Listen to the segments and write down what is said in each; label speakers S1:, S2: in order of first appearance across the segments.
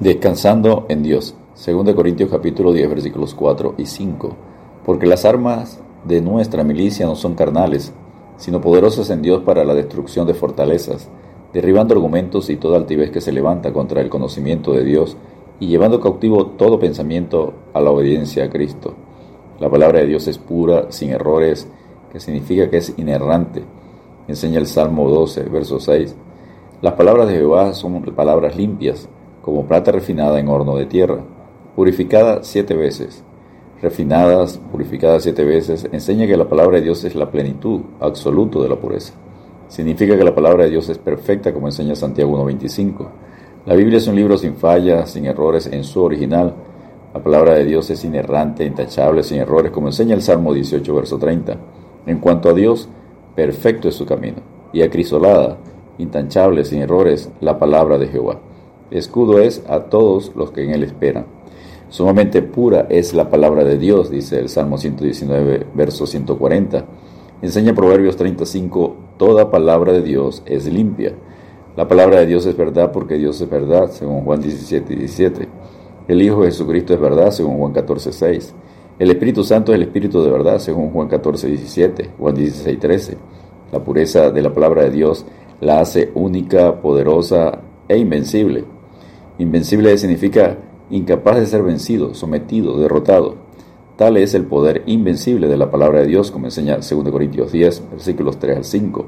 S1: Descansando en Dios. 2 Corintios capítulo 10 versículos 4 y 5. Porque las armas de nuestra milicia no son carnales, sino poderosas en Dios para la destrucción de fortalezas, derribando argumentos y toda altivez que se levanta contra el conocimiento de Dios y llevando cautivo todo pensamiento a la obediencia a Cristo. La palabra de Dios es pura, sin errores, que significa que es inerrante. Enseña el Salmo 12, verso 6. Las palabras de Jehová son palabras limpias, como plata refinada en horno de tierra, purificada siete veces. Refinadas, purificadas siete veces, enseña que la palabra de Dios es la plenitud absoluta de la pureza. Significa que la palabra de Dios es perfecta, como enseña Santiago 1.25. La Biblia es un libro sin fallas, sin errores en su original. La palabra de Dios es inerrante, intachable, sin errores, como enseña el Salmo 18, verso 30. En cuanto a Dios, perfecto es su camino, y acrisolada, intachable, sin errores, la palabra de Jehová. Escudo es a todos los que en él esperan. Sumamente pura es la palabra de Dios, dice el Salmo 119, verso 140. Enseña Proverbios 35, toda palabra de Dios es limpia. La palabra de Dios es verdad porque Dios es verdad, según Juan 17, 17. El Hijo Jesucristo es verdad, según Juan 14, 6. El Espíritu Santo es el Espíritu de verdad, según Juan 14, 17, Juan 16, 13. La pureza de la palabra de Dios la hace única, poderosa e invencible. Invencible significa incapaz de ser vencido, sometido, derrotado. Tal es el poder invencible de la palabra de Dios, como enseña 2 Corintios 10, versículos 3 al 5.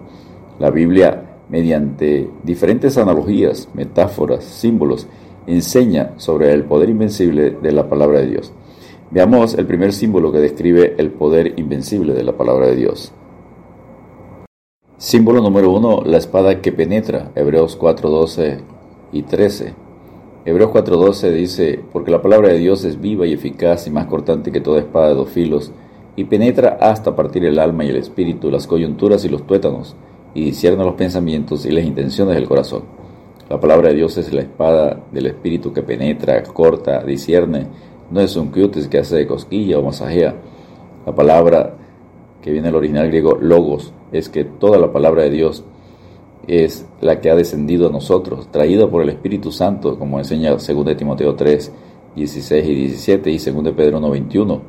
S1: La Biblia, mediante diferentes analogías, metáforas, símbolos, enseña sobre el poder invencible de la palabra de Dios. Veamos el primer símbolo que describe el poder invencible de la palabra de Dios. Símbolo número uno, la espada que penetra, Hebreos 4, 12 y 13. Hebreos 4:12 dice, porque la palabra de Dios es viva y eficaz y más cortante que toda espada de dos filos, y penetra hasta partir el alma y el espíritu, las coyunturas y los tuétanos, y discierne los pensamientos y las intenciones del corazón. La palabra de Dios es la espada del espíritu que penetra, corta, discierne, no es un cutis que hace de cosquilla o masajea. La palabra que viene del original griego logos es que toda la palabra de Dios es la que ha descendido a nosotros, traída por el Espíritu Santo, como enseña 2 Timoteo 3, 16 y 17 y 2 Pedro 1, 21.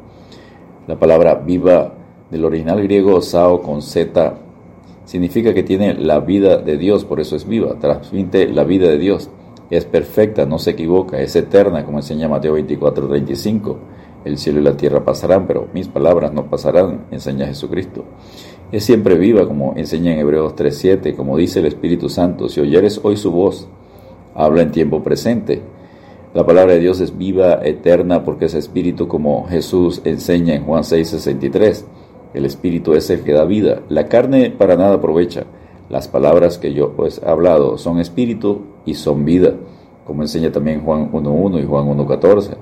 S1: La palabra viva del original griego sao con z significa que tiene la vida de Dios, por eso es viva, transmite la vida de Dios. Es perfecta, no se equivoca, es eterna, como enseña Mateo 24, 35. El cielo y la tierra pasarán, pero mis palabras no pasarán, enseña Jesucristo es siempre viva, como enseña en Hebreos 3.7, como dice el Espíritu Santo, si oyeres hoy su voz, habla en tiempo presente. La palabra de Dios es viva, eterna, porque es Espíritu, como Jesús enseña en Juan 6.63. El Espíritu es el que da vida. La carne para nada aprovecha. Las palabras que yo pues he hablado son Espíritu y son vida, como enseña también Juan 1.1 y Juan 1.14.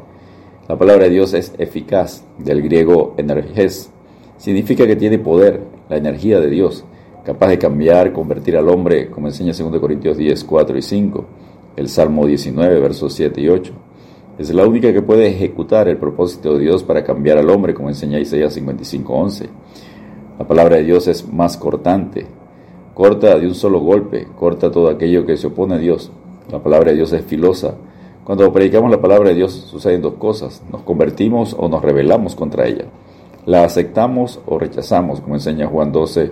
S1: La palabra de Dios es eficaz, del griego energes, significa que tiene poder, la energía de Dios, capaz de cambiar, convertir al hombre, como enseña 2 Corintios 10, 4 y 5, el Salmo 19, versos 7 y 8. Es la única que puede ejecutar el propósito de Dios para cambiar al hombre, como enseña Isaías 55, 11. La palabra de Dios es más cortante, corta de un solo golpe, corta todo aquello que se opone a Dios. La palabra de Dios es filosa. Cuando predicamos la palabra de Dios suceden dos cosas, nos convertimos o nos rebelamos contra ella. La aceptamos o rechazamos, como enseña Juan 12,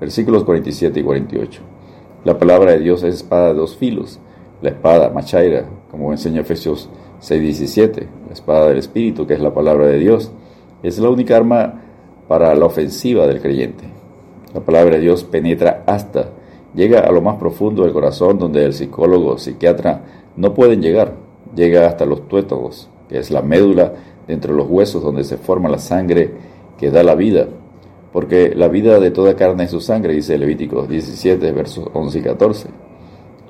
S1: versículos 47 y 48. La palabra de Dios es espada de dos filos, la espada machaira, como enseña Efesios 6:17, la espada del Espíritu, que es la palabra de Dios, es la única arma para la ofensiva del creyente. La palabra de Dios penetra hasta, llega a lo más profundo del corazón donde el psicólogo psiquiatra no pueden llegar, llega hasta los tuétagos, que es la médula dentro de los huesos donde se forma la sangre que da la vida. Porque la vida de toda carne es su sangre, dice Levítico 17, versos 11 y 14.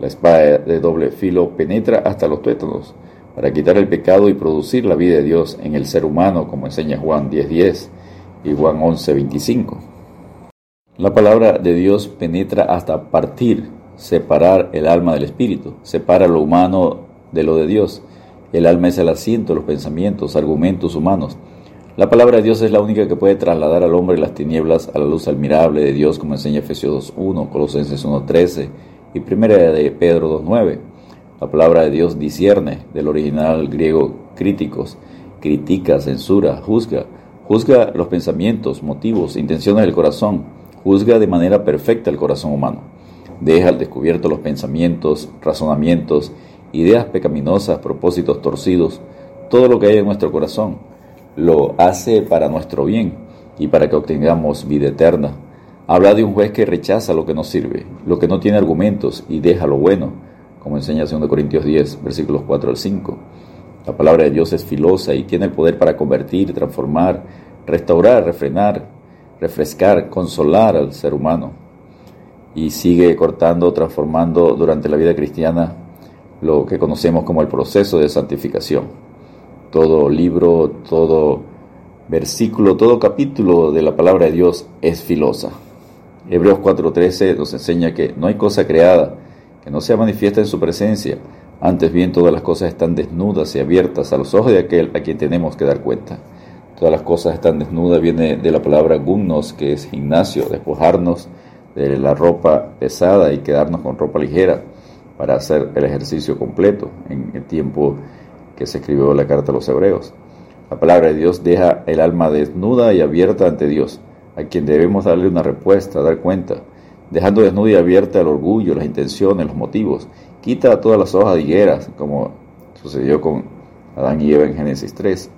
S1: La espada de doble filo penetra hasta los tuétanos para quitar el pecado y producir la vida de Dios en el ser humano, como enseña Juan 10.10 10 y Juan 11.25. La palabra de Dios penetra hasta partir, separar el alma del espíritu, separa lo humano de lo de Dios el alma es el asiento los pensamientos, argumentos humanos. La palabra de Dios es la única que puede trasladar al hombre las tinieblas a la luz admirable de Dios, como enseña Efesios 2.1, Colosenses 1.13 y 1 de Pedro 2.9. La palabra de Dios discierne, del original griego críticos, critica, censura, juzga, juzga los pensamientos, motivos, intenciones del corazón, juzga de manera perfecta el corazón humano. Deja al descubierto los pensamientos, razonamientos, ideas pecaminosas, propósitos torcidos, todo lo que hay en nuestro corazón. Lo hace para nuestro bien y para que obtengamos vida eterna. Habla de un juez que rechaza lo que no sirve, lo que no tiene argumentos y deja lo bueno, como enseña 2 Corintios 10, versículos 4 al 5. La palabra de Dios es filosa y tiene el poder para convertir, transformar, restaurar, refrenar, refrescar, consolar al ser humano. Y sigue cortando, transformando durante la vida cristiana lo que conocemos como el proceso de santificación. Todo libro, todo versículo, todo capítulo de la palabra de Dios es filosa. Hebreos 4:13 nos enseña que no hay cosa creada que no sea manifiesta en su presencia, antes bien todas las cosas están desnudas y abiertas a los ojos de aquel a quien tenemos que dar cuenta. Todas las cosas están desnudas viene de la palabra gumnos, que es gimnasio, despojarnos de la ropa pesada y quedarnos con ropa ligera para hacer el ejercicio completo en el tiempo que se escribió la carta a los hebreos. La palabra de Dios deja el alma desnuda y abierta ante Dios a quien debemos darle una respuesta, dar cuenta, dejando desnuda y abierta el orgullo, las intenciones, los motivos. Quita todas las hojas de higueras, como sucedió con Adán y Eva en Génesis 3.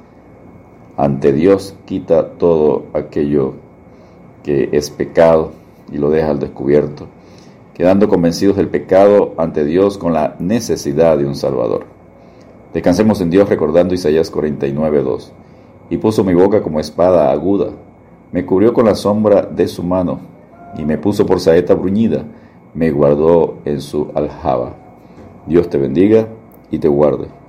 S1: Ante Dios quita todo aquello que es pecado y lo deja al descubierto, quedando convencidos del pecado ante Dios con la necesidad de un Salvador. Descansemos en Dios recordando Isaías 49.2. Y puso mi boca como espada aguda me cubrió con la sombra de su mano y me puso por saeta bruñida, me guardó en su aljaba. Dios te bendiga y te guarde.